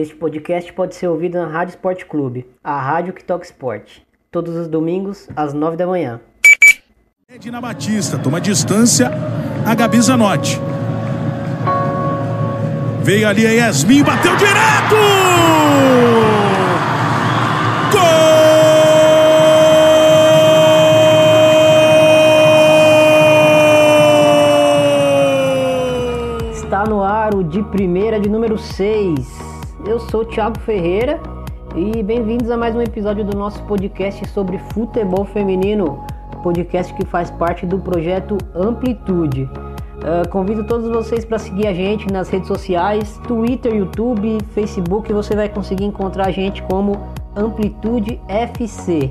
Este podcast pode ser ouvido na Rádio Esporte Clube, a rádio que toca esporte. Todos os domingos, às 9 da manhã. Edna Batista, toma distância, a Gabi Zanotti. Veio ali a Yasmin, bateu direto! Gol! Está no ar o de primeira de número 6. Eu sou Thiago Ferreira e bem-vindos a mais um episódio do nosso podcast sobre futebol feminino, podcast que faz parte do projeto Amplitude. Uh, convido todos vocês para seguir a gente nas redes sociais, Twitter, YouTube, Facebook. Você vai conseguir encontrar a gente como Amplitude FC.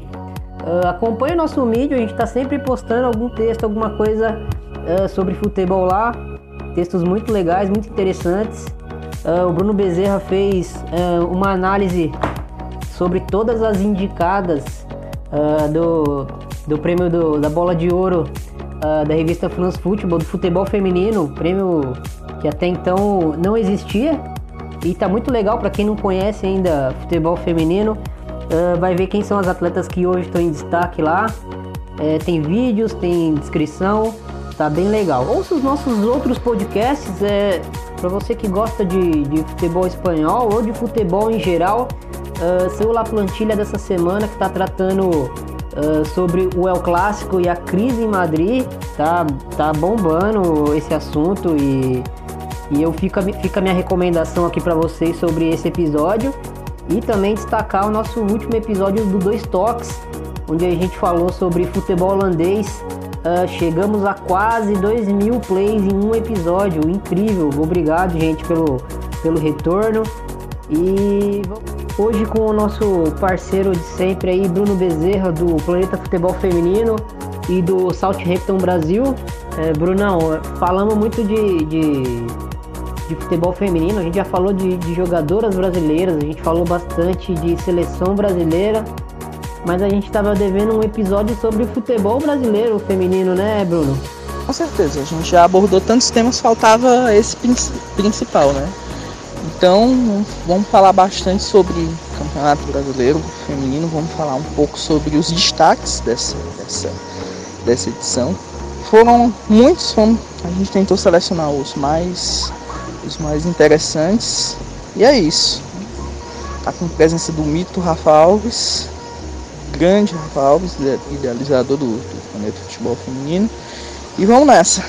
Uh, acompanhe o nosso vídeo, a gente está sempre postando algum texto, alguma coisa uh, sobre futebol lá. Textos muito legais, muito interessantes. O Bruno Bezerra fez uma análise sobre todas as indicadas do, do prêmio do, da bola de ouro uh, da revista France Football do futebol feminino, prêmio que até então não existia e tá muito legal para quem não conhece ainda futebol feminino. Uh, vai ver quem são as atletas que hoje estão em destaque lá. É, tem vídeos, tem descrição, tá bem legal. Ouça os nossos outros podcasts, é, para você que gosta de, de, futebol espanhol ou de futebol em geral. Uh, seu La Plantilha dessa semana que está tratando uh, sobre o El Clássico e a crise em Madrid. Tá, tá bombando esse assunto e, e eu fica, fica a minha recomendação aqui para vocês sobre esse episódio. E também destacar o nosso último episódio do Dois Toques, onde a gente falou sobre futebol holandês. Uh, chegamos a quase 2 mil plays em um episódio, incrível. Obrigado, gente, pelo, pelo retorno. E hoje com o nosso parceiro de sempre aí, Bruno Bezerra, do Planeta Futebol Feminino e do Southampton Brasil. É, Brunão, falamos muito de, de, de, futebol feminino, a gente já falou de, de jogadoras brasileiras, a gente falou bastante de seleção brasileira, mas a gente estava devendo um episódio sobre futebol brasileiro feminino, né, Bruno? Com certeza, a gente já abordou tantos temas, faltava esse principal, né? Então, vamos falar bastante sobre o Campeonato Brasileiro Feminino, vamos falar um pouco sobre os destaques dessa, dessa, dessa edição. Foram muitos, fomos, a gente tentou selecionar os mais, os mais interessantes, e é isso. Tá com presença do mito Rafa Alves, grande Rafa Alves, idealizador do, do Planeta Futebol Feminino, e vamos nessa.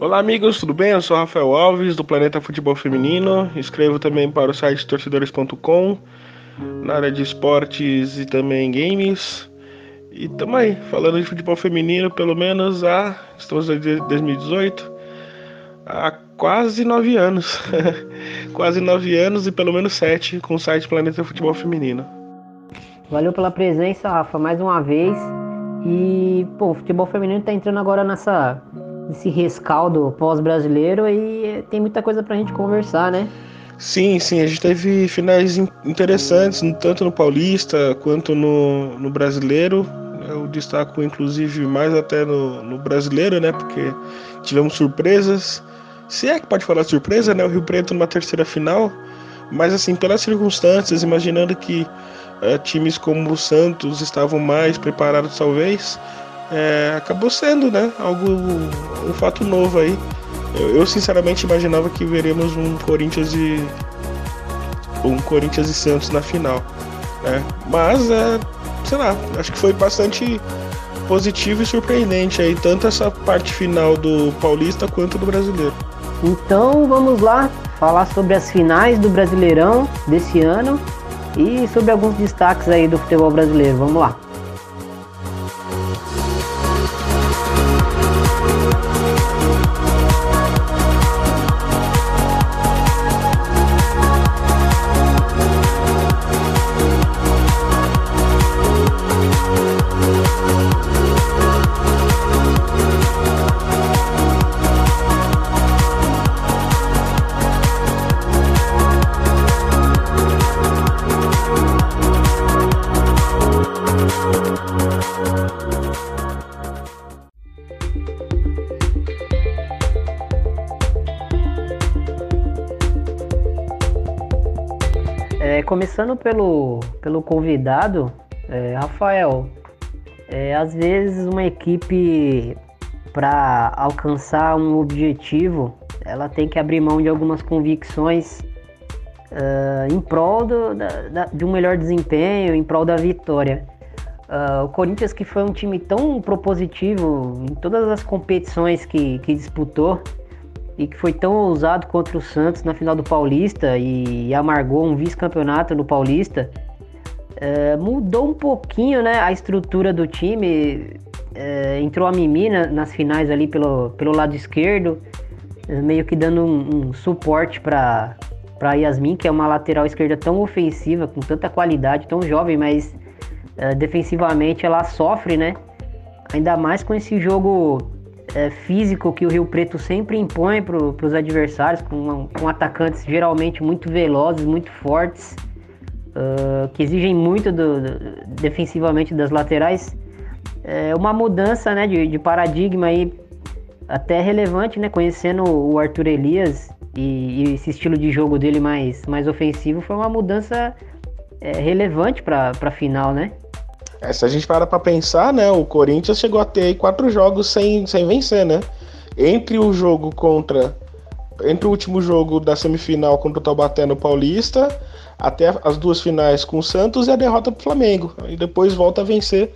Olá, amigos, tudo bem? Eu sou Rafael Alves, do Planeta Futebol Feminino. Escrevo também para o site torcedores.com, na área de esportes e também games. E também falando de futebol feminino, pelo menos há, estamos em 2018, há quase nove anos. quase nove anos e pelo menos sete com o site Planeta Futebol Feminino. Valeu pela presença, Rafa, mais uma vez. E, pô, o futebol feminino está entrando agora nessa esse rescaldo pós-brasileiro e tem muita coisa pra gente conversar, né? Sim, sim, a gente teve finais interessantes, tanto no Paulista quanto no, no Brasileiro. Eu destaco, inclusive, mais até no, no Brasileiro, né? Porque tivemos surpresas. Se é que pode falar surpresa, né? O Rio Preto numa terceira final. Mas, assim, pelas circunstâncias, imaginando que uh, times como o Santos estavam mais preparados, talvez, é, acabou sendo, né? Algo, um fato novo aí. Eu, eu, sinceramente imaginava que veremos um Corinthians e um Corinthians e Santos na final, né? Mas é, sei lá, acho que foi bastante positivo e surpreendente aí tanto essa parte final do Paulista quanto do Brasileiro. Então vamos lá falar sobre as finais do Brasileirão desse ano e sobre alguns destaques aí do futebol brasileiro. Vamos lá. Começando pelo, pelo convidado, é, Rafael, é, às vezes uma equipe para alcançar um objetivo, ela tem que abrir mão de algumas convicções uh, em prol do, da, da, de um melhor desempenho, em prol da vitória. Uh, o Corinthians, que foi um time tão propositivo em todas as competições que, que disputou e que foi tão ousado contra o Santos na final do Paulista e, amargou um vice-campeonato no Paulista, uh, mudou um pouquinho né, a estrutura do time. Uh, entrou a Mimi nas finais ali pelo, pelo lado esquerdo, meio que dando um, um suporte para para Yasmin, que é uma lateral esquerda tão ofensiva, com tanta qualidade, tão jovem, mas uh, defensivamente ela sofre, né? Ainda mais com esse jogo uh, físico que o Rio Preto sempre impõe para os adversários, com, com, atacantes geralmente muito velozes, muito fortes, uh, que exigem muito do, do, defensivamente das laterais. É uma mudança né, de, de paradigma aí até relevante, né? Conhecendo o Arthur Elias e, e, esse estilo de jogo dele mais, mais ofensivo foi uma mudança é, relevante para a final, né? É, se a gente para para pensar, né, o Corinthians chegou a ter quatro jogos sem, sem vencer, né? Entre o jogo contra. Entre o último jogo da semifinal contra o Taubaté no Paulista, até as duas finais com o Santos e a derrota pro Flamengo. E depois volta a vencer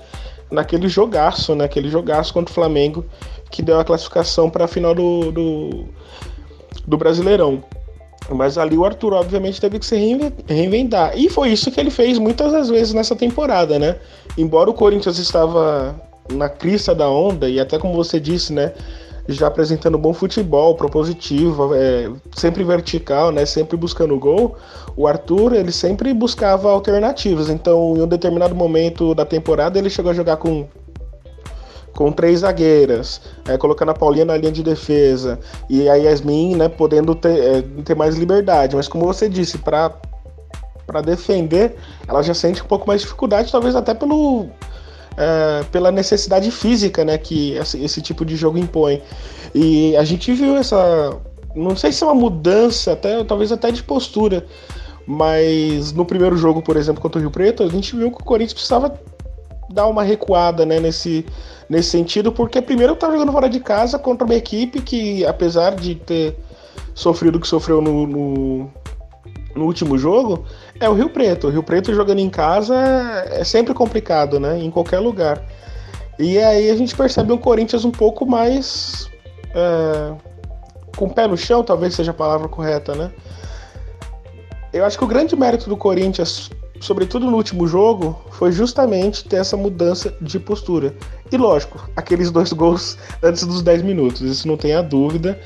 naquele jogaço, né? Aquele jogaço contra o Flamengo que deu a classificação para a final do, do, do Brasileirão. Mas ali o Arthur, obviamente, teve que se reinventar. E foi isso que ele fez muitas das vezes nessa temporada, né? Embora o Corinthians estava na crista da onda, e até como você disse, né? Já apresentando bom futebol, propositivo, é, sempre vertical, né? Sempre buscando gol. O Arthur, ele sempre buscava alternativas. Então, em um determinado momento da temporada, ele chegou a jogar com com três zagueiras, é, colocando a Paulinha na linha de defesa e a Yasmin né, podendo ter, é, ter mais liberdade. Mas como você disse, para defender, ela já sente um pouco mais de dificuldade, talvez até pelo, é, pela necessidade física né, que esse, esse, tipo de jogo impõe. E a gente viu essa. Não sei se é uma mudança, até, talvez até de postura. Mas no primeiro jogo, por exemplo, contra o Rio Preto, a gente viu que o Corinthians precisava dar uma recuada né, nesse, nesse sentido, porque primeiro tá jogando fora de casa contra uma equipe que, apesar de ter sofrido o que sofreu no, no, no, último jogo, é o Rio Preto. O Rio Preto jogando em casa é sempre complicado, né? Em qualquer lugar. E aí a gente percebe um Corinthians um pouco mais. É, com o pé no chão, talvez seja a palavra correta, né? Eu acho que o grande mérito do Corinthians sobretudo no último jogo, foi justamente ter essa mudança de postura. E lógico, aqueles dois gols antes dos 10 minutos, isso não tem a dúvida.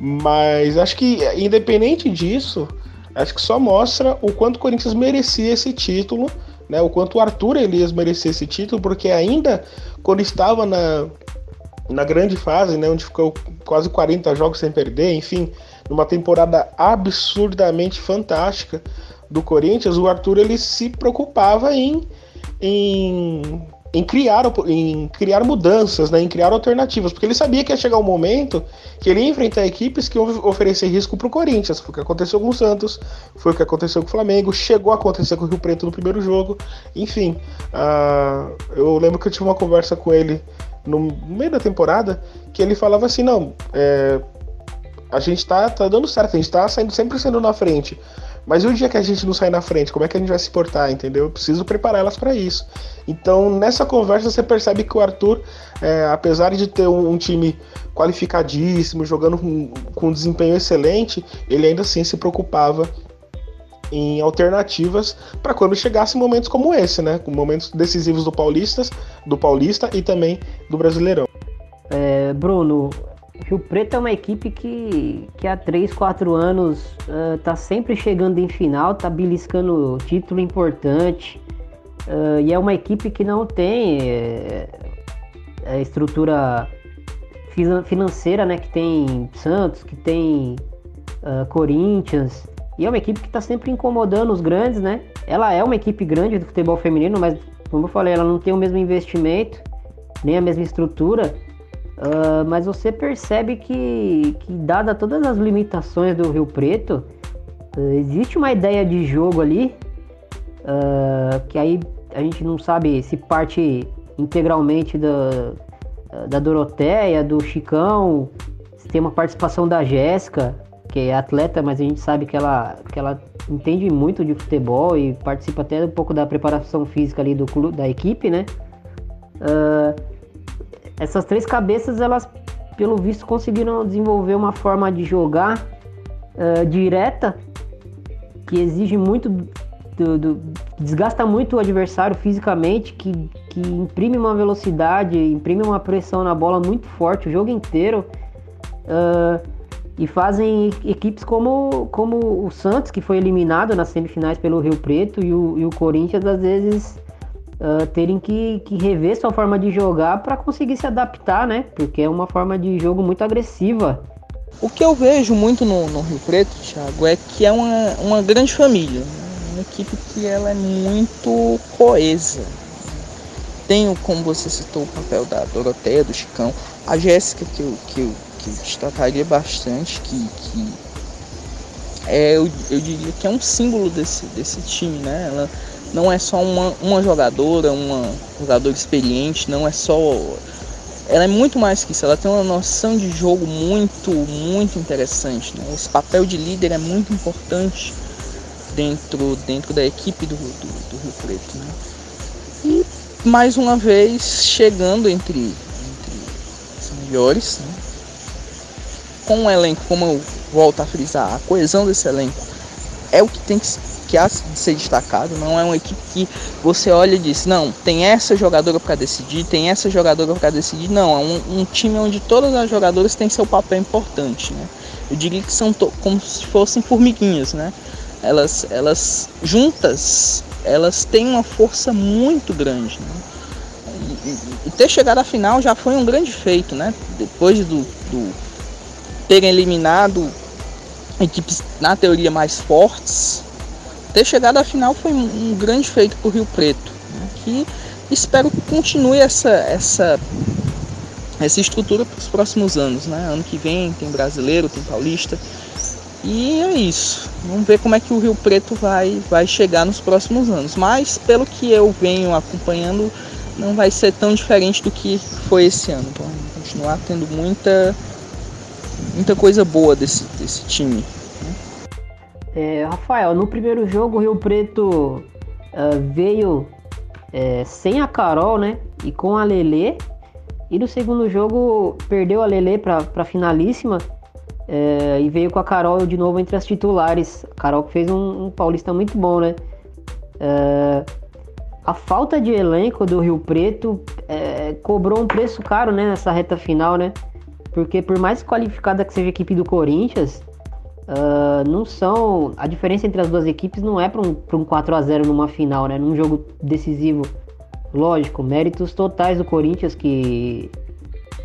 Mas acho que, independente disso, acho que só mostra o quanto o Corinthians merecia esse título, né? O quanto o Arthur Elias merecia esse título, porque ainda quando estava na, na grande fase, né? Onde ficou quase 40 jogos sem perder, enfim, numa temporada absurdamente fantástica do Corinthians, o Arthur ele se preocupava em, em, em, criar, em criar mudanças, né, em criar alternativas, porque ele sabia que ia chegar um momento que ele ia enfrentar equipes que iam oferecer risco para o Corinthians. Foi o que aconteceu com o Santos, foi o que aconteceu com o Flamengo, chegou a acontecer com o Rio Preto no primeiro jogo, enfim. Uh, eu lembro que eu tive uma conversa com ele no meio da temporada que ele falava assim: não, é, a gente tá, tá dando certo, a gente tá saindo, sempre sendo na frente. Mas e o dia que a gente não sair na frente, como é que a gente vai se portar, entendeu? Eu preciso preparar elas para isso. Então, nessa conversa, você percebe que o Arthur, é, apesar de ter um, um time qualificadíssimo, jogando com, com desempenho excelente, ele ainda assim se preocupava em alternativas para quando chegasse momentos como esse, né? Com momentos decisivos do Paulista, do Paulista e também do Brasileirão. É, Bruno, Rio Preto é uma equipe que, que há 3, 4 anos uh, tá sempre chegando em final, tá beliscando título importante. Uh, e é uma equipe que não tem é, estrutura financeira, né? Que tem Santos, que tem uh, Corinthians. E é uma equipe que está sempre incomodando os grandes, né? Ela é uma equipe grande do futebol feminino, mas como eu falei, ela não tem o mesmo investimento, nem a mesma estrutura. Uh, mas você percebe que, que, dada todas as limitações do Rio Preto, uh, existe uma ideia de jogo ali uh, que aí a gente não sabe se parte integralmente da, da Doroteia, do Chicão, se tem uma participação da Jéssica, que é atleta, mas a gente sabe que ela, que ela entende muito de futebol e participa até um pouco da preparação física ali do clube, da equipe, né? Uh, essas três cabeças, elas, pelo visto, conseguiram desenvolver uma forma de jogar uh, direta que exige muito do, do, desgasta muito o adversário fisicamente, que, que imprime uma velocidade, imprime uma pressão na bola muito forte o jogo inteiro. Uh, e fazem equipes como, como o Santos, que foi eliminado nas semifinais pelo Rio Preto, e o, e o Corinthians, às vezes, uh, terem que, que rever sua forma de jogar para conseguir se adaptar, né? Porque é uma forma de jogo muito agressiva. O que eu vejo muito no, no Rio Preto, Thiago, é que é uma, uma grande família uma equipe que ela é muito coesa. Tem, como você citou, o papel da Doroteia, do Chicão, a Jéssica, que eu, que, eu, que eu destacaria bastante, que, que é, eu, eu diria que é um símbolo desse, desse time, né? Ela não é só uma, uma jogadora, uma jogadora experiente, não é só. Ela é muito mais que isso, ela tem uma noção de jogo muito, muito interessante. Né? Esse papel de líder é muito importante dentro, dentro da equipe do, do, do Rio Preto. Né? E mais uma vez chegando entre, entre os melhores, né? com um elenco, como eu volto a frisar, a coesão desse elenco é o que tem que, que há de ser destacado, não é uma equipe que você olha e diz, não, tem essa jogadora para decidir, tem essa jogadora para decidir, não, é um, um, time onde todas as jogadoras têm seu papel importante, né? Eu diria que são como se fossem formiguinhas, né? elas, elas juntas, elas têm uma força muito grande. Né? E, ter chegado à final já foi um grande feito, né? Depois do, do terem eliminado equipes na teoria mais fortes, ter chegado à final foi um, grande feito para o Rio Preto, né? que espero que continue essa essa essa estrutura para os próximos anos, né? Ano que vem tem brasileiro, tem paulista, e é isso. Vamos ver como é que o Rio Preto vai, vai chegar nos próximos anos. Mas pelo que eu venho acompanhando, não vai ser tão diferente do que foi esse ano. Então, continuar tendo muita, muita coisa boa desse, desse time. É, Rafael, no primeiro jogo o Rio Preto uh, veio é, sem a Carol, né? E com a Lele. E no segundo jogo perdeu a Lele para finalíssima é, e veio com a Carol de novo entre as titulares. A Carol fez um, um paulista muito bom, né? É, a falta de elenco do Rio Preto é, cobrou um preço caro né, nessa reta final, né? Porque por mais qualificada que seja a equipe do Corinthians, uh, não são. A diferença entre as duas equipes não é para um, um 4 a 0 numa final, né? Num jogo decisivo. Lógico, méritos totais do Corinthians que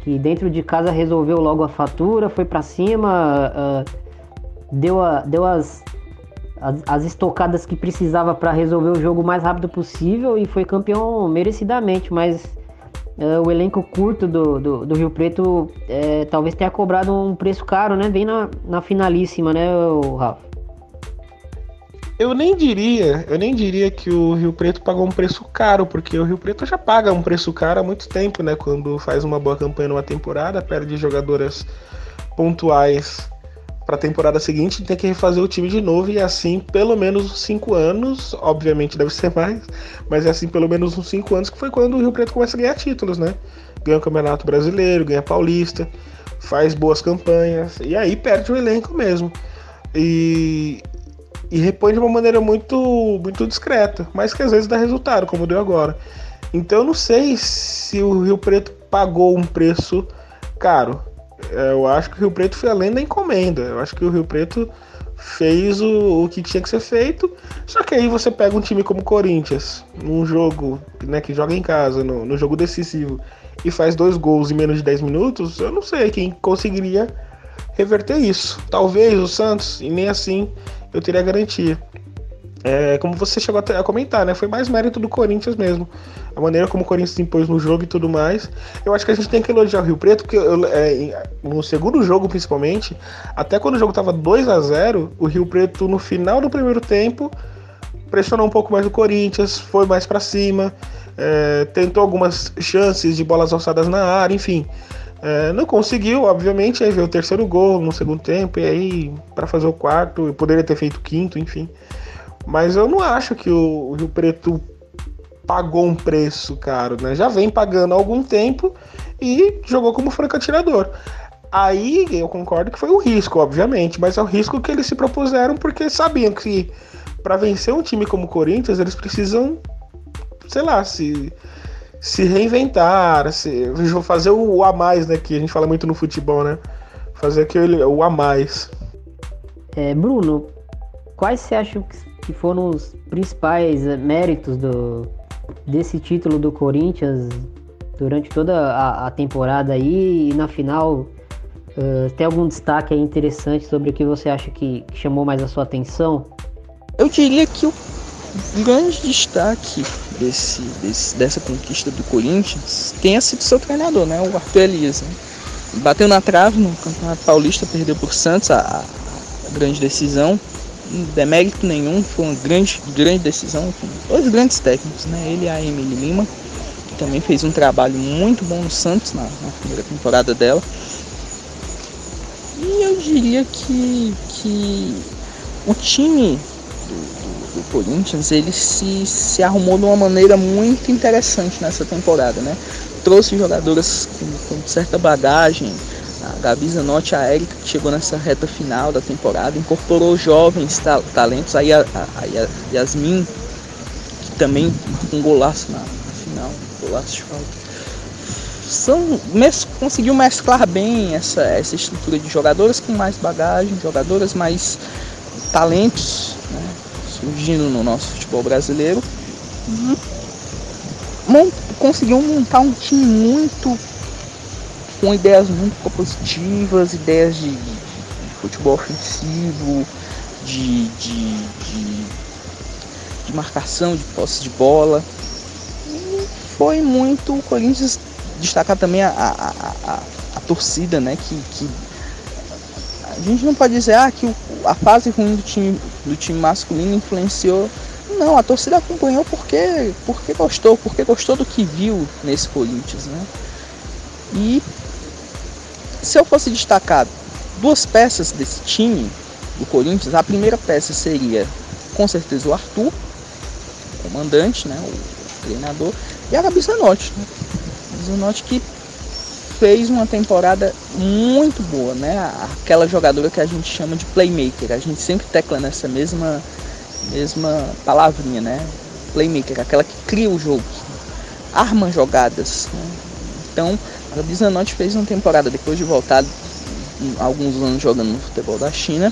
que dentro de casa resolveu logo a fatura, foi para cima, uh, deu, a, deu as, as, as, estocadas que precisava para resolver o jogo o mais rápido possível e foi campeão merecidamente, mas uh, o elenco curto do, do, do Rio Preto uh, talvez tenha cobrado um preço caro, né? Bem na, na finalíssima, né, Rafa? Eu nem diria, eu nem diria que o Rio Preto pagou um preço caro, porque o Rio Preto já paga um preço caro há muito tempo, né? Quando faz uma boa campanha numa temporada, perde jogadoras pontuais para a temporada seguinte, tem que refazer o time de novo e é assim pelo menos cinco anos, obviamente deve ser mais, mas é assim pelo menos uns cinco anos que foi quando o Rio Preto começa a ganhar títulos, né? Ganha o Campeonato Brasileiro, ganha Paulista, faz boas campanhas e aí perde o elenco mesmo. E e repõe de uma maneira muito, muito discreta, mas que às vezes dá resultado, como deu agora. Então eu não sei se o Rio Preto pagou um preço caro. É, eu acho que o Rio Preto foi além da encomenda. Eu acho que o Rio Preto fez o, o que tinha que ser feito. Só que aí você pega um time como o Corinthians, num jogo né, que joga em casa, no, no jogo decisivo, e faz dois gols em menos de 10 minutos, eu não sei quem conseguiria reverter isso. Talvez o Santos, e nem assim eu teria garantia. É, como você chegou a comentar, né? Foi mais mérito do Corinthians mesmo. A maneira como o Corinthians se impôs no jogo e tudo mais. Eu acho que a gente tem que elogiar o Rio Preto, porque é, no segundo jogo, principalmente, até quando o jogo tava 2 a 0 o Rio Preto, no final do primeiro tempo, pressionou um pouco mais o Corinthians, foi mais para cima, é, tentou algumas chances de bolas alçadas na área, enfim. É, não conseguiu, obviamente, aí veio o terceiro gol no segundo tempo, e aí para fazer o quarto, poderia ter feito o quinto, enfim. Mas eu não acho que o Rio Preto pagou um preço caro, né? Já vem pagando há algum tempo e jogou como franco atirador. Aí eu concordo que foi o risco, obviamente, mas é o risco que eles se propuseram porque sabiam que para vencer um time como o Corinthians eles precisam, sei lá, se se reinventar, se, fazer o a mais, né? Que a gente fala muito no futebol, né? Fazer aquele o a mais. É, Bruno, quais você acha que foram os principais méritos do, desse título do Corinthians durante toda a, a temporada aí e na final? Uh, tem algum destaque interessante sobre o que você acha que, que chamou mais a sua atenção? Eu diria que o grande destaque desse, desse, dessa conquista do Corinthians tenha sido seu treinador, né? O Arthur Elias. Né? Bateu na trave no Campeonato Paulista, perdeu por Santos a, a grande decisão. Demérito nenhum, foi uma grande, grande decisão dois grandes técnicos, né? Ele e a Emily Lima, que também fez um trabalho muito bom no Santos na, na primeira temporada dela. E eu diria que, que o time do Corinthians, ele se, se arrumou de uma maneira muito interessante nessa temporada, né? Trouxe jogadoras com, com certa bagagem, Gabi Zanotti, a Erika, que chegou nessa reta final da temporada, incorporou jovens ta talentos, aí a, a, a, Yasmin, que também um golaço na, na final, golaço de falta. São, mes, conseguiu mesclar bem essa, essa estrutura de jogadoras com mais bagagem, jogadoras mais talentos, né? surgindo no nosso futebol brasileiro. E mont, conseguiu montar um time muito com ideias muito propositivas, ideias de, de, de futebol ofensivo, de, de, de, de marcação, de posse de bola. E foi muito o Corinthians destacar também a, a, a, a torcida, né? Que, que a gente não pode dizer ah, que o, a fase ruim do time, do time masculino influenciou. Não, a torcida acompanhou porque, porque gostou, porque gostou do que viu nesse Corinthians. Né? E se eu fosse destacar duas peças desse time do Corinthians, a primeira peça seria com certeza o Arthur, o comandante, né, o treinador, e a Gabi Zanotti. Né? Zanotti que fez uma temporada muito boa, né? Aquela jogadora que a gente chama de playmaker. A gente sempre tecla nessa mesma mesma palavrinha, né? Playmaker, aquela que cria o jogo, arma jogadas. Né? Então, a Bizanotti fez uma temporada depois de voltar alguns anos jogando no futebol da China,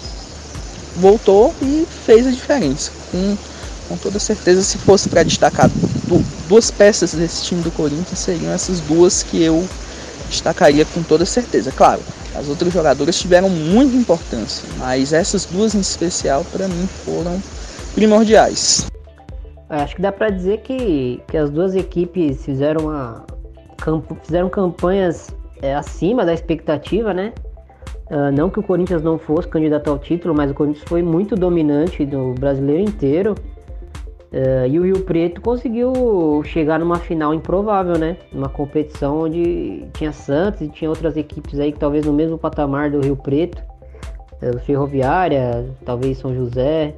voltou e fez a diferença. Com, com toda certeza, se fosse para destacar duas peças desse time do Corinthians, seriam essas duas que eu destacaria com toda certeza. Claro, as outras jogadoras tiveram muita importância, mas essas duas em especial para mim foram primordiais. É, acho que dá para dizer que, que as duas equipes fizeram, uma, fizeram campanhas é, acima da expectativa, né? Uh, não que o Corinthians não fosse candidato ao título, mas o Corinthians foi muito dominante no brasileiro inteiro. Uh, e o Rio Preto conseguiu chegar numa final improvável, né? Uma competição onde tinha Santos e tinha outras equipes aí que talvez no mesmo patamar do Rio Preto. Uh, Ferroviária, talvez São José,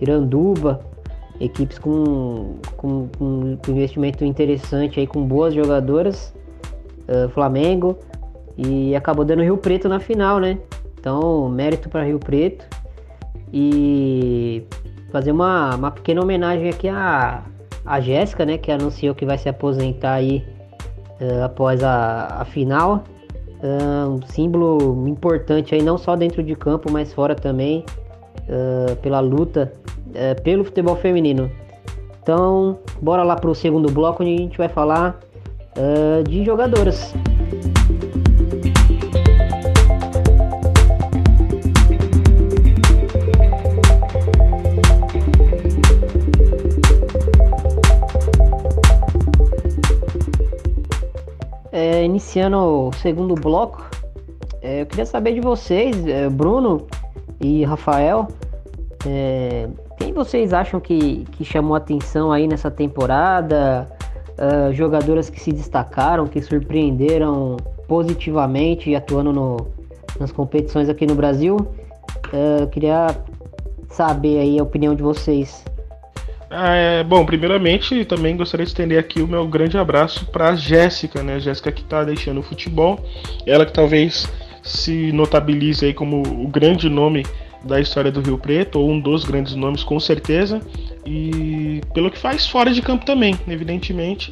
Iranduba. Equipes com, com, com, investimento interessante aí, com boas jogadoras. Uh, Flamengo. E acabou dando Rio Preto na final, né? Então, mérito para Rio Preto. E fazer uma, uma pequena homenagem aqui a, a Jéssica, né? Que anunciou que vai se aposentar aí uh, após a, a final. Uh, um símbolo importante aí, não só dentro de campo, mas fora também, uh, pela luta pelo futebol feminino. Então, bora lá para o segundo bloco onde a gente vai falar de jogadoras. é, iniciando o segundo bloco, é, eu queria saber de vocês, é, Bruno e Rafael, é, quem vocês acham que, que chamou atenção aí nessa temporada? Uh, jogadoras que se destacaram, que surpreenderam positivamente atuando no, nas competições aqui no Brasil. Uh, queria saber aí a opinião de vocês. Ah, é, bom, primeiramente também gostaria de estender aqui o meu grande abraço para Jéssica, né? Jéssica que está deixando o futebol, ela que talvez se notabilize aí como o grande nome da história do Rio Preto, ou um dos grandes nomes com certeza, e pelo que faz fora de campo também, evidentemente,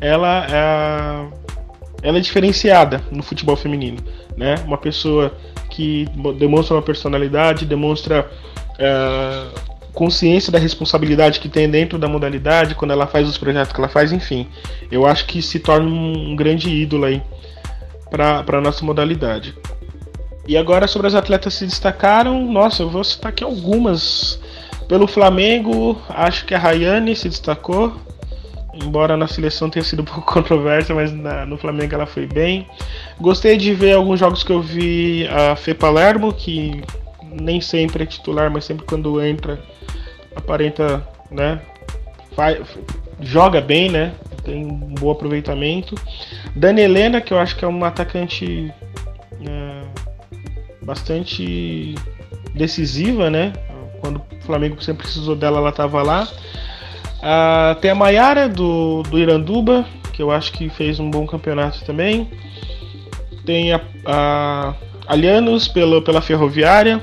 ela é, ela é diferenciada no futebol feminino, né? Uma pessoa que demonstra uma personalidade, demonstra é, consciência da responsabilidade que tem dentro da modalidade, quando ela faz os projetos que ela faz, enfim. Eu acho que se torna um grande ídolo aí para a nossa modalidade. E agora sobre as atletas que se destacaram, nossa, eu vou citar aqui algumas. Pelo Flamengo, acho que a Rayane se destacou, embora na seleção tenha sido um pouco controversa, mas na, no Flamengo ela foi bem. Gostei de ver alguns jogos que eu vi a Fê Palermo, que nem sempre é titular, mas sempre quando entra aparenta, né, joga bem, né, tem um bom aproveitamento. Dani Helena, que eu acho que é uma atacante bastante decisiva, né, quando o Flamengo sempre precisou dela, ela estava lá. Ah, tem a Maiara do, do Iranduba, que eu acho que fez um bom campeonato também. Tem a, a Alianos pela, pela Ferroviária.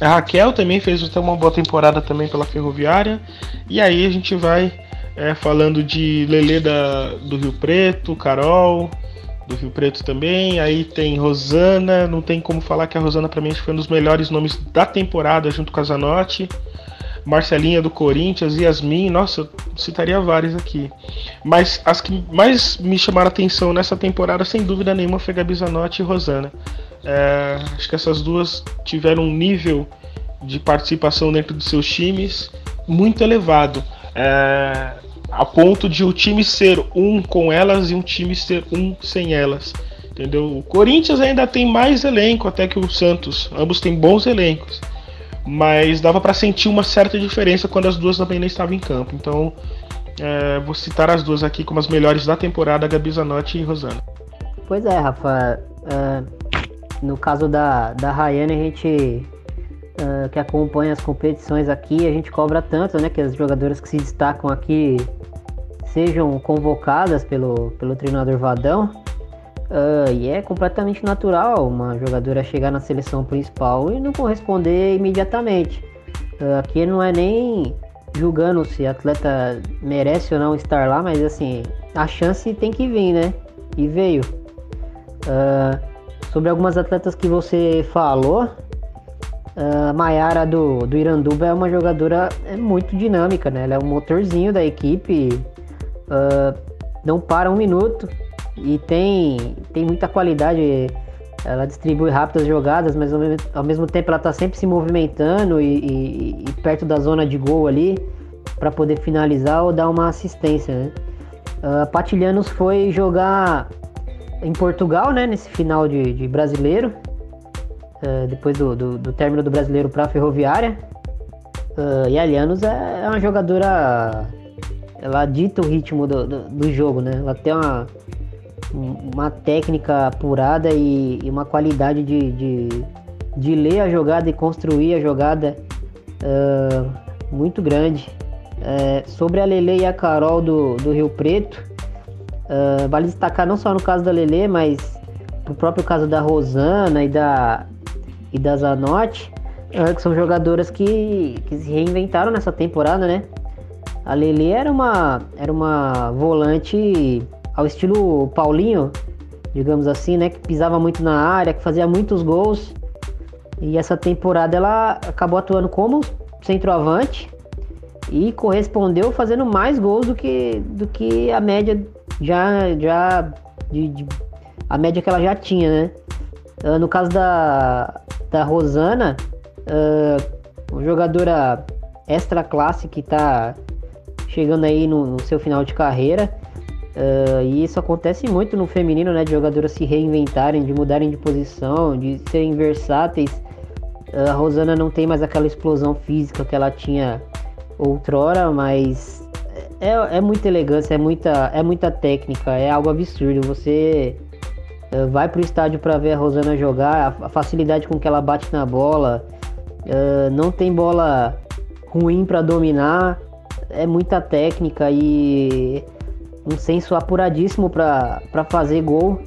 A Raquel também fez uma boa temporada também pela Ferroviária. E aí a gente vai é, falando de Lele da, do Rio Preto, Carol do Rio Preto também. Aí tem Rosana, não tem como falar que a Rosana para mim foi um dos melhores nomes da temporada junto com a Zanotti. Marcelinha do Corinthians, Yasmin, nossa, eu citaria várias aqui. Mas as que mais me chamaram atenção nessa temporada, sem dúvida nenhuma, foi Gabi Zanotti e Rosana. É, acho que essas duas tiveram um nível de participação dentro dos seus times muito elevado. É, a ponto de o time ser um com elas e um time ser um sem elas. Entendeu? O Corinthians ainda tem mais elenco até que o Santos. Ambos têm bons elencos. Mas dava para sentir uma certa diferença quando as duas também não estavam em campo. Então, é, vou citar as duas aqui como as melhores da temporada, Gabi Zanotti e Rosana. Pois é, Rafa. Uh, no caso da, da Rayane, a gente uh, que acompanha as competições aqui, a gente cobra tanto, né? Que as jogadoras que se destacam aqui sejam convocadas pelo, pelo treinador Vadão. Uh, e é completamente natural uma jogadora chegar na seleção principal e não corresponder imediatamente. Uh, aqui não é nem julgando se a atleta merece ou não estar lá, mas assim, a chance tem que vir, né? E veio. Uh, sobre algumas atletas que você falou, a Maiara do, do Iranduba é uma jogadora é muito dinâmica, né? Ela é um motorzinho da equipe, uh, não para um minuto e tem, tem muita qualidade. Ela distribui rápidas jogadas, mas ao mesmo, ao mesmo tempo ela está sempre se movimentando e, e, e, perto da zona de gol ali para poder finalizar ou dar uma assistência. Né? Uh, Patilhanos foi jogar em Portugal, né? Nesse final de, de brasileiro uh, depois do, do, do, término do brasileiro para a Ferroviária. Uh, e a Lianos é, é uma jogadora. Ela dita o ritmo do, do, do, jogo, né? Ela tem uma, uma técnica apurada e, e uma qualidade de, de, de, ler a jogada e construir a jogada uh, muito grande. sobre a Lele e a Carol do, do Rio Preto, vale destacar não só no caso da Lele, mas pro próprio caso da Rosana e da, e da Zanotti, uh, que são jogadoras que, que se reinventaram nessa temporada, né? A Lele era uma, era uma volante ao estilo Paulinho, digamos assim, né? Que pisava muito na área, que fazia muitos gols. E essa temporada ela acabou atuando como centroavante e correspondeu fazendo mais gols do que, do que a média já, já de, de, a média que ela já tinha, né? Uh, no caso da, da Rosana, uh, uma jogadora extra classe que está chegando aí no, no, seu final de carreira. Uh, e isso acontece muito no feminino, né? De jogadoras se reinventarem, de mudarem de posição, de serem versáteis. Uh, a Rosana não tem mais aquela explosão física que ela tinha outrora, mas é, é muita elegância, é muita, é muita técnica, é algo absurdo. Você uh, vai pro estádio para ver a Rosana jogar, a, facilidade com que ela bate na bola, uh, não tem bola ruim para dominar, é muita técnica e um senso apuradíssimo para fazer gol.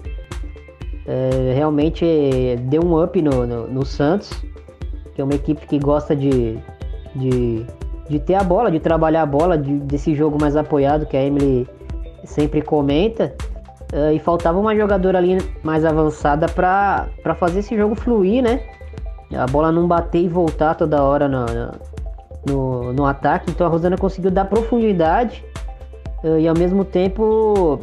É, realmente deu um up no, no, no, Santos, que é uma equipe que gosta de, de, de ter a bola, de trabalhar a bola, de, desse jogo mais apoiado que a Emily sempre comenta. É, e faltava uma jogadora ali mais avançada para fazer esse jogo fluir, né? A bola não bater e voltar toda hora no, no, no ataque. Então a Rosana conseguiu dar profundidade uh, e ao mesmo tempo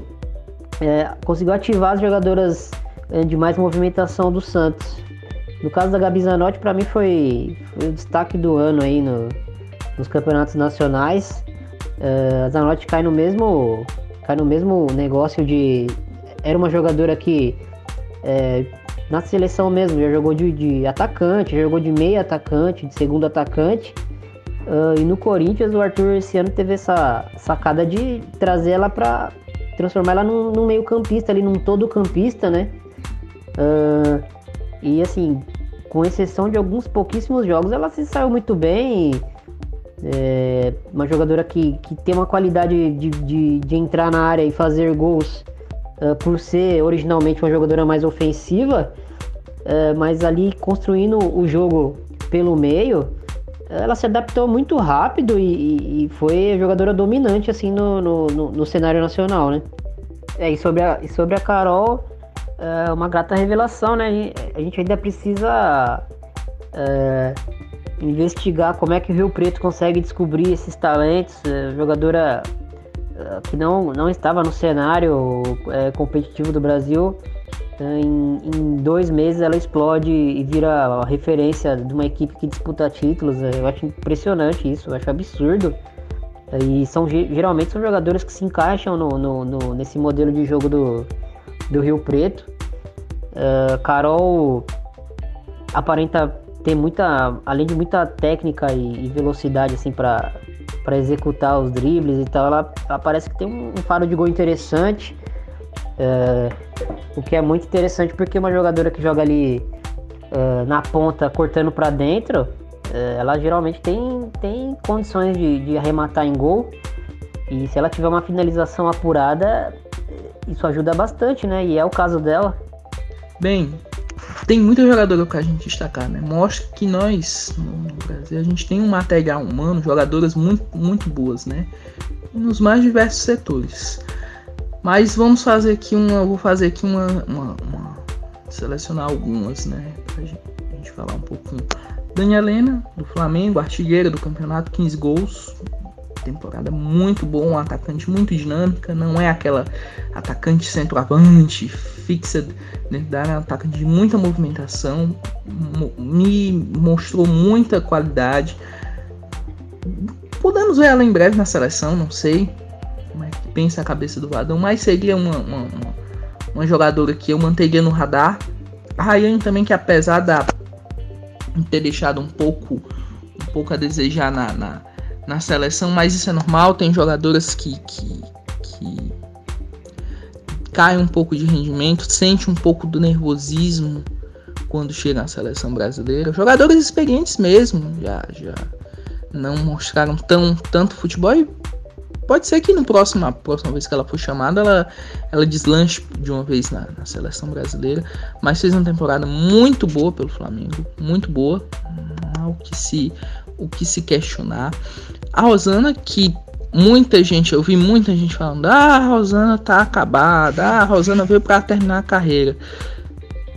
é, conseguiu ativar as jogadoras uh, de mais movimentação do Santos. No caso da Gabi Zanotti, para mim foi, foi, o destaque do ano aí no, nos campeonatos nacionais. Uh, a Zanotti cai no mesmo cai no mesmo negócio de era uma jogadora que é, na seleção mesmo já jogou de, de atacante, já jogou de meia atacante, de segundo atacante Uh, e no Corinthians, o Arthur esse ano teve essa sacada de trazer ela para transformar ela num, num meio-campista, ali, num todo-campista, né? Uh, e assim, com exceção de alguns pouquíssimos jogos, ela se saiu muito bem. É uma jogadora que, que tem uma qualidade de, de, de entrar na área e fazer gols uh, por ser originalmente uma jogadora mais ofensiva, uh, mas ali construindo o jogo pelo meio, ela se adaptou muito rápido e, e foi jogadora dominante assim no, no, no, no, cenário nacional, né? É, e sobre a, e sobre a Carol, é uma grata revelação, né? A gente ainda precisa investigar como é que o Rio Preto consegue descobrir esses talentos. É, jogadora é, que não, não estava no cenário é, competitivo do Brasil em, em, dois meses ela explode e vira a referência de uma equipe que disputa títulos. Eu acho impressionante isso, eu acho absurdo. E são geralmente são jogadores que se encaixam no, no, no nesse modelo de jogo do, do Rio Preto. Uh, Carol aparenta ter muita, além de muita técnica e, e velocidade assim para para executar os dribles e tal, ela, ela parece que tem um, um faro de gol interessante. Uh, o que é muito interessante porque uma jogadora que joga ali uh, na ponta cortando para dentro, uh, ela geralmente tem, tem condições de, de, arrematar em gol. E se ela tiver uma finalização apurada, isso ajuda bastante, né? E é o caso dela. Bem, tem muita jogadora pra gente destacar, né? Mostra que nós, no Brasil, a gente tem um material humano, jogadoras muito, muito boas, né? Nos mais diversos setores. Mas vamos fazer aqui uma. Vou fazer aqui uma. uma, uma selecionar algumas, né? Pra gente, a gente falar um pouquinho. Daniela Helena, do Flamengo, artilheira do campeonato, 15 gols. Temporada muito boa, um atacante muito dinâmica, não é aquela atacante centroavante, fixa dentro da área, é um atacante de muita movimentação, me mostrou muita qualidade. Podemos ver ela em breve na seleção, não sei, pensa a cabeça do Vadão, mas seria uma, uma, uma, uma jogadora que eu manteria no radar. A Rayane também, que apesar da ter deixado um pouco, um pouco a desejar na, na, na seleção, mas isso é normal. Tem jogadoras que, que, que caem um pouco de rendimento, sente um pouco do nervosismo quando chega na seleção brasileira. Jogadores experientes mesmo, já, já não mostraram tão, tanto futebol e Pode ser que no próximo, próxima vez que ela for chamada, ela, ela deslanche de uma vez na, na, seleção brasileira. Mas fez uma temporada muito boa pelo Flamengo. Muito boa. O que se, o que se questionar. A Rosana, que muita gente, eu vi muita gente falando: ah, a Rosana tá acabada, ah, a Rosana veio para terminar a carreira.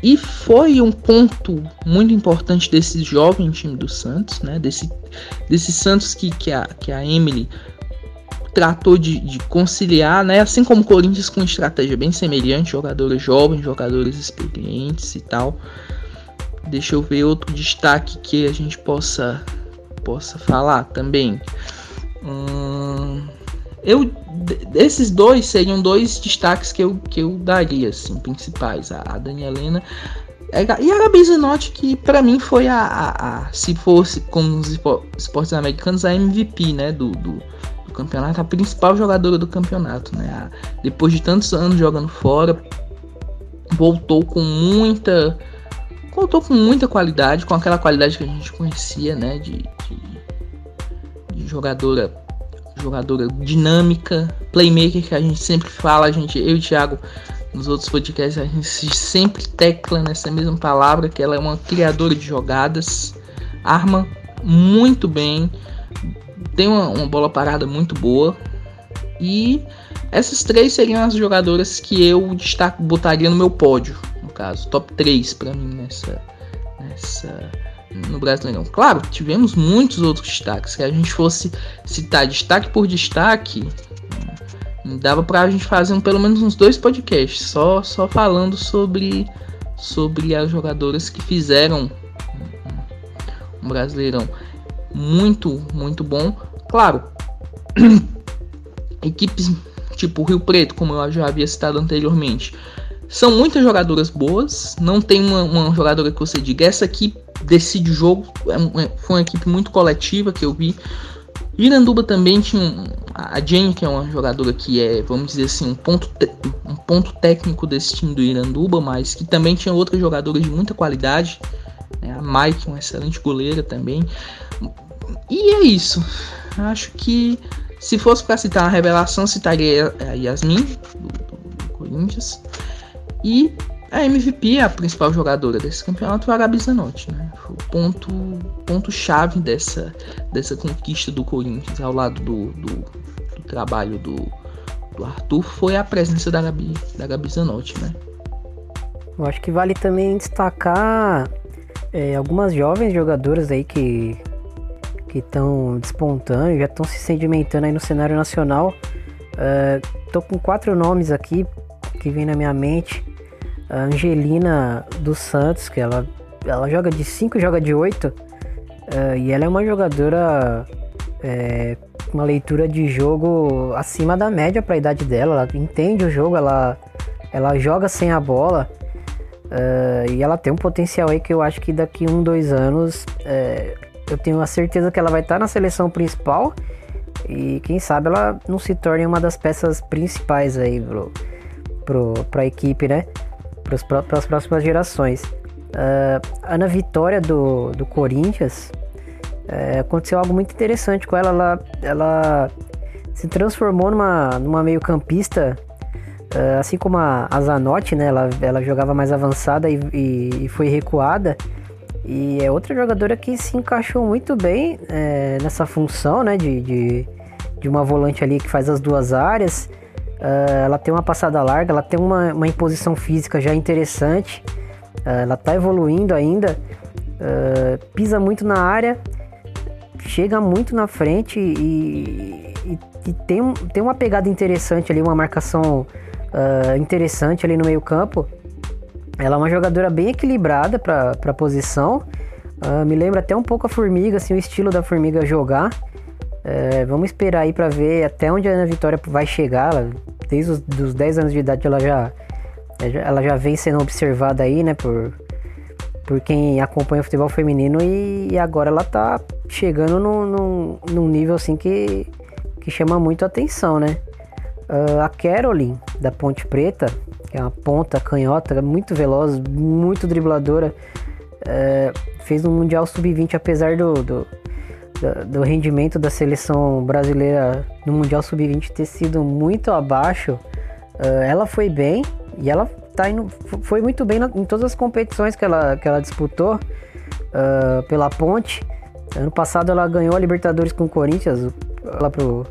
E foi um ponto muito importante desse jovem time do Santos, né? Desse, desse Santos que, que, a, que a Emily tratou de, de, conciliar, né? Assim como o Corinthians com estratégia bem semelhante, jogadores jovens, jogadores experientes e tal. Deixa eu ver outro destaque que a gente possa possa falar também. Hum, eu esses dois seriam dois destaques que eu, que eu daria assim principais. A, a Dani Helena e a Gabi Zanotti, que para mim foi a, a, a, se fosse como os esportes americanos, a MVP, né, do, do, do, campeonato, a principal jogadora do campeonato, né, a, depois de tantos anos jogando fora, voltou com muita, voltou com muita qualidade, com aquela qualidade que a gente conhecia, né, de, de, de jogadora, jogadora dinâmica, playmaker que a gente sempre fala, a gente, eu e o Thiago nos outros podcasts a gente sempre tecla nessa mesma palavra que ela é uma criadora de jogadas, arma muito bem, tem uma, uma bola parada muito boa e essas três seriam as jogadoras que eu destaco, botaria no meu pódio, caso, top 3 para mim nessa, nessa no Brasileirão. Claro, tivemos muitos outros destaques. Se a gente fosse citar destaque por destaque, Dava pra gente fazer um, pelo menos uns dois podcasts só, só falando sobre, sobre as jogadoras que fizeram um Brasileirão muito, muito bom. Claro, equipes tipo Rio Preto, como eu já havia citado anteriormente, são muitas jogadoras boas. Não tem uma, uma jogadora que você diga, essa aqui decide o jogo. É, é, foi uma equipe muito coletiva que eu vi. Iranduba também tinha um, a Jane, que é uma jogadora que é, vamos dizer assim, um ponto, um ponto técnico desse time do Iranduba, mas que também tinha outras jogadoras de muita qualidade. Né? A Mike, uma excelente goleira também. E é isso. Acho que se fosse para citar uma revelação, citaria a Yasmin, do, do, do Corinthians. E a MVP, a principal jogadora desse campeonato, foi a Gabi Zanotti, né? Foi o ponto, ponto chave dessa, dessa conquista do Corinthians ao lado do, do, do trabalho do, do Arthur foi a presença da Gabi, da Gabi Zanotti, né? Eu acho que vale também destacar é, algumas jovens jogadoras aí que que estão despontando, já estão se sedimentando aí no cenário nacional. Uh, tô com quatro nomes aqui que vem na minha mente a Angelina dos Santos, que ela, ela joga de 5 joga de 8. Uh, eh, e ela é uma jogadora é, uma leitura de jogo acima da média para a idade dela. Ela entende o jogo, ela, ela joga sem a bola. Uh, e ela tem um potencial aí que eu acho que daqui um, dois anos é, eu tenho a certeza que ela vai estar tá na seleção principal. E quem sabe ela não se torne uma das peças principais aí pro, pro, pra equipe, né? Para as próximas gerações. Uh, Ana Vitória do, do Corinthians uh, aconteceu algo muito interessante com ela. Ela, ela se transformou numa, numa meio-campista, uh, assim como a, a Zanotti, né? Ela, ela jogava mais avançada e, e, e, foi recuada. E é outra jogadora que se encaixou muito bem é, nessa função, né? De, de, de uma volante ali que faz as duas áreas. Uh, ela tem uma passada larga, ela tem uma, uma imposição física já interessante. Uh, ela está evoluindo ainda. Uh, pisa muito na área, chega muito na frente e, e, e tem, tem uma pegada interessante ali, uma marcação interessante ali no meio campo. Ela é uma jogadora bem equilibrada para a posição. me lembra até um pouco a Formiga, assim, o estilo da Formiga jogar. É, vamos esperar aí para ver até onde a Ana Vitória vai chegar. Ela, desde os dos 10 anos de idade ela já, ela já vem sendo observada aí, né, por, por quem acompanha o futebol feminino e, agora ela tá chegando num, num, num nível assim que, que chama muito a atenção, né? Uh, a Caroline da Ponte Preta, que é uma ponta canhota, muito veloz, muito dribladora, uh, fez um Mundial Sub-20 apesar do, do do rendimento da seleção brasileira no Mundial Sub-20 ter sido muito abaixo, uh, ela foi bem e ela tá indo, foi muito bem na, em todas as competições que ela, que ela disputou uh, pela Ponte. Ano passado ela ganhou a Libertadores com o Corinthians, lá pro,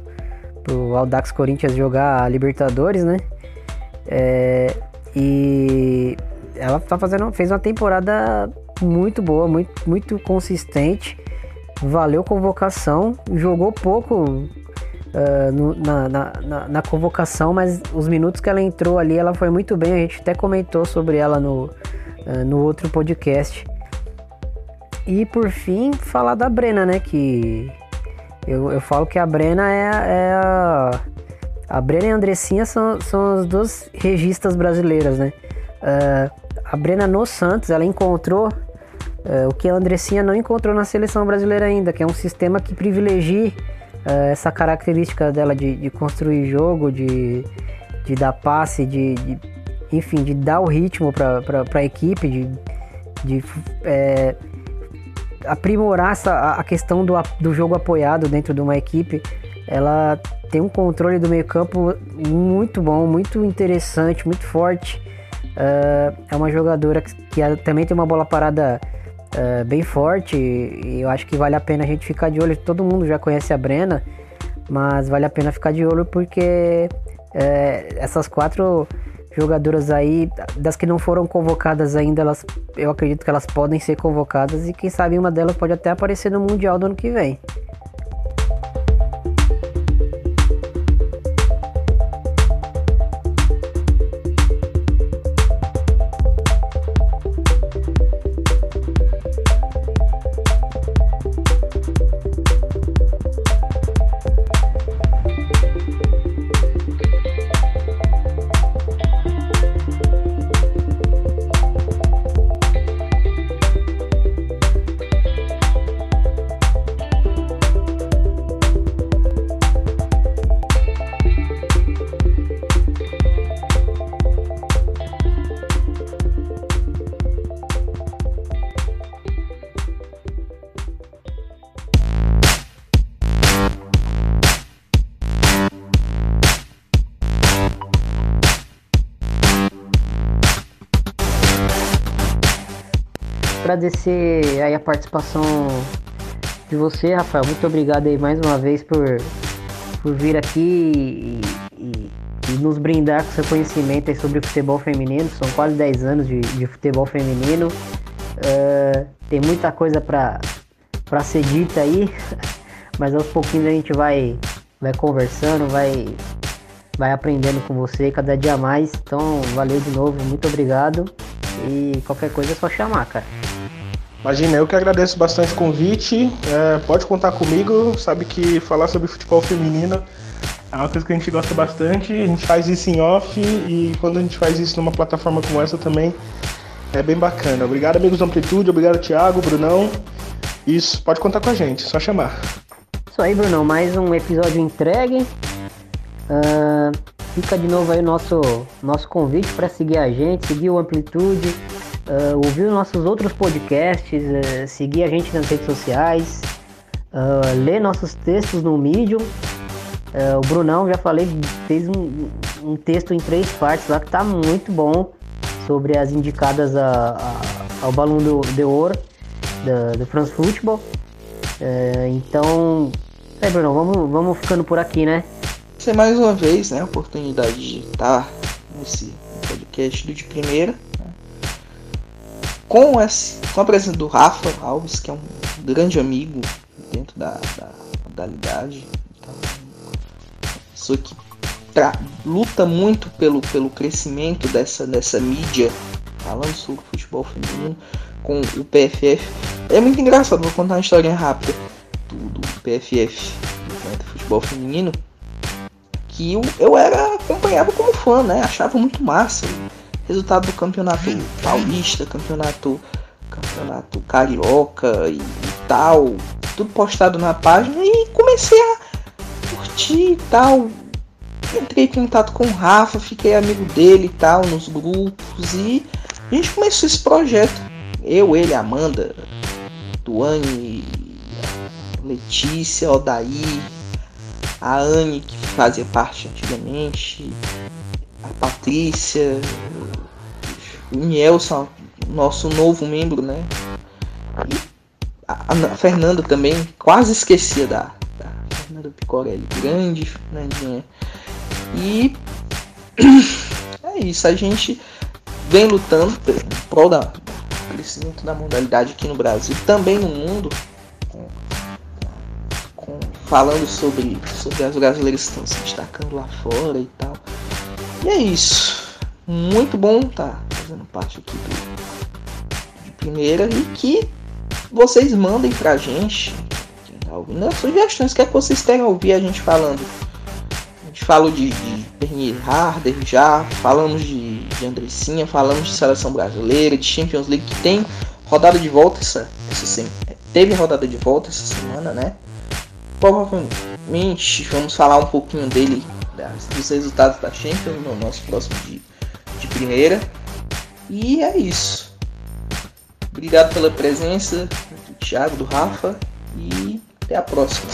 pro Audax Corinthians jogar a Libertadores, né? É, e ela tá fazendo, fez uma temporada muito boa, muito, muito consistente valeu convocação, jogou pouco uh, no, na, na, na, convocação, mas os minutos que ela entrou ali, ela foi muito bem. A gente até comentou sobre ela no, uh, no outro podcast. E por fim, falar da Brena, né? Que eu, eu falo que a Brena é, é a. A Brena e a Andressinha são, são as duas registas brasileiras, né? Uh, a Brena no Santos, ela encontrou uh, o que a Andressinha não encontrou na seleção brasileira ainda, que é um sistema que privilegia uh, essa característica dela de, de, construir jogo, de, de dar passe, de, de enfim, de dar o ritmo para a equipe, de, de é, aprimorar essa, a questão do, do jogo apoiado dentro de uma equipe. Ela tem um controle do meio campo muito bom, muito interessante, muito forte. Uh, é uma jogadora que, que, também tem uma bola parada uh, bem forte e eu acho que vale a pena a gente ficar de olho. Todo mundo já conhece a Brena, mas vale a pena ficar de olho porque uh, essas quatro jogadoras aí, das que não foram convocadas ainda, elas, eu acredito que elas podem ser convocadas e quem sabe uma delas pode até aparecer no Mundial do ano que vem. Agradecer aí a participação de você, Rafael. Muito obrigado aí mais uma vez por, por vir aqui e, e, e nos brindar com seu conhecimento sobre futebol feminino. São quase 10 anos de, de futebol feminino. Uh, tem muita coisa para ser dita aí, mas aos pouquinhos a gente vai, vai conversando, vai, vai aprendendo com você cada dia mais. Então, valeu de novo, muito obrigado. E qualquer coisa é só chamar, cara. Imagina, eu que agradeço bastante o convite. É, pode contar comigo. Sabe que falar sobre futebol feminino é uma coisa que a gente gosta bastante. A gente faz isso em off e quando a gente faz isso numa plataforma como essa também é bem bacana. Obrigado, amigos da Amplitude. Obrigado, Thiago, Brunão. Isso, pode contar com a gente, só chamar. Isso aí, Brunão. Mais um episódio entregue. Uh, fica de novo aí o nosso, nosso convite para seguir a gente, seguir o Amplitude uh, ouvir os nossos outros podcasts, uh, seguir a gente nas redes sociais, uh, ler nossos textos no Medium. o Brunão, já falei, fez um, um, texto em três partes lá que tá muito bom sobre as indicadas a, a, ao Balão de Ouro do, France Football. então, é, Brunão, vamos, vamos ficando por aqui, né? Ser mais uma vez, né, a oportunidade de estar nesse podcast de primeira com, esse, com a presença do Rafa Alves, que é um grande amigo dentro da, da modalidade. Então, pessoa que luta muito pelo, pelo crescimento dessa, dessa mídia, falando sobre futebol feminino, com o PFF. É muito engraçado, vou contar uma história rápida do, do PFF, né, do futebol feminino, que eu, eu era acompanhava como fã, né? Achava muito massa resultado do campeonato paulista, campeonato campeonato carioca e, e, tal, tudo postado na página e comecei a curtir e tal. Entrei em contato com o Rafa, fiquei amigo dele e tal, nos grupos e a gente começou esse projeto. Eu, ele, Amanda, Tuane, Letícia, Odaí, a Anne que fazia parte antigamente, a Patrícia, o Nielson, nosso novo membro, né? E a, Fernanda também, quase esquecia da, da Fernanda Picorelli, grande Fernandinha. E é isso, a gente vem lutando em prol da, crescimento da modalidade aqui no Brasil, também no mundo, com, com, falando sobre, sobre as brasileiras que estão se destacando lá fora e tal. E é isso. Muito bom tá fazendo parte aqui do, de primeira e que vocês mandem pra gente ouvindo sugestões que é que vocês querem ouvir a gente falando. A gente falou de, de Bernier Harder já, falamos de de Andressinha, falamos de seleção brasileira, de Champions League que tem rodada de volta essa, essa semana. Teve rodada de volta essa semana, né? Provavelmente vamos falar um pouquinho dele, dos resultados da Champions no nosso próximo de, de primeira. E é isso. Obrigado pela presença do Thiago, do Rafa e até a próxima.